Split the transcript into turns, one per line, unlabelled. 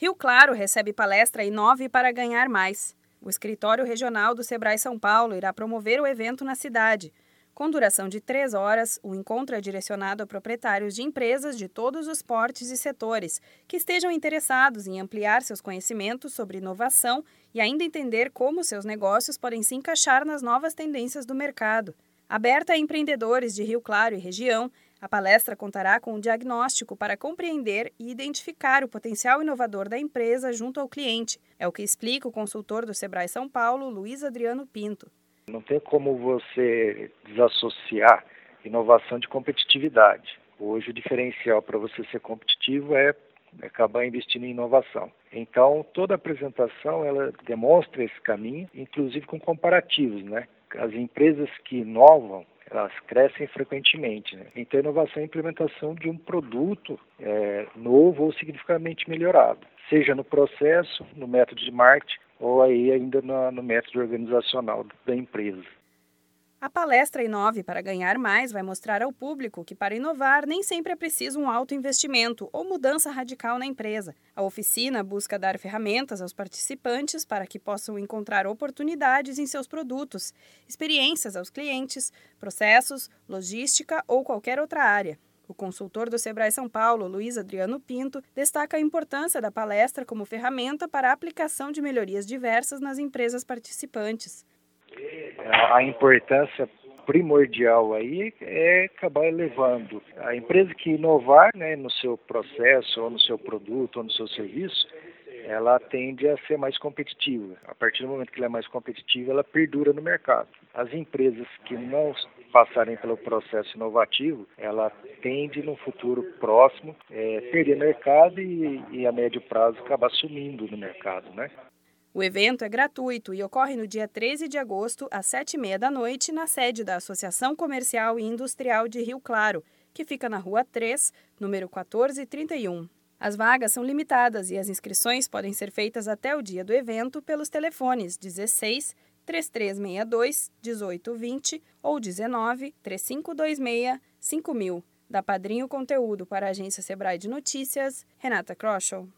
Rio Claro recebe palestra Inove para ganhar mais. O escritório regional do Sebrae São Paulo irá promover o evento na cidade. Com duração de três horas, o encontro é direcionado a proprietários de empresas de todos os portes e setores que estejam interessados em ampliar seus conhecimentos sobre inovação e ainda entender como seus negócios podem se encaixar nas novas tendências do mercado. Aberta a empreendedores de Rio Claro e região, a palestra contará com um diagnóstico para compreender e identificar o potencial inovador da empresa junto ao cliente. É o que explica o consultor do Sebrae São Paulo, Luiz Adriano Pinto.
Não tem como você desassociar inovação de competitividade. Hoje o diferencial para você ser competitivo é acabar investindo em inovação. Então, toda apresentação ela demonstra esse caminho, inclusive com comparativos, né? As empresas que inovam, elas crescem frequentemente. Né? Então, inovação é a implementação de um produto é, novo ou significativamente melhorado, seja no processo, no método de marketing ou aí ainda no, no método organizacional da empresa.
A palestra Inove para Ganhar Mais vai mostrar ao público que, para inovar, nem sempre é preciso um alto investimento ou mudança radical na empresa. A oficina busca dar ferramentas aos participantes para que possam encontrar oportunidades em seus produtos, experiências aos clientes, processos, logística ou qualquer outra área. O consultor do Sebrae São Paulo, Luiz Adriano Pinto, destaca a importância da palestra como ferramenta para a aplicação de melhorias diversas nas empresas participantes
a importância primordial aí é acabar elevando a empresa que inovar né, no seu processo, ou no seu produto, ou no seu serviço, ela tende a ser mais competitiva. A partir do momento que ela é mais competitiva, ela perdura no mercado. As empresas que não passarem pelo processo inovativo, ela tende no futuro próximo é, perder mercado e, e a médio prazo acabar sumindo no mercado, né?
O evento é gratuito e ocorre no dia 13 de agosto, às 7h30 da noite, na sede da Associação Comercial e Industrial de Rio Claro, que fica na Rua 3, número 1431. As vagas são limitadas e as inscrições podem ser feitas até o dia do evento pelos telefones 16 3362 1820 ou 19 3526 5000. Da Padrinho Conteúdo para a agência Sebrae de Notícias, Renata Kroschel.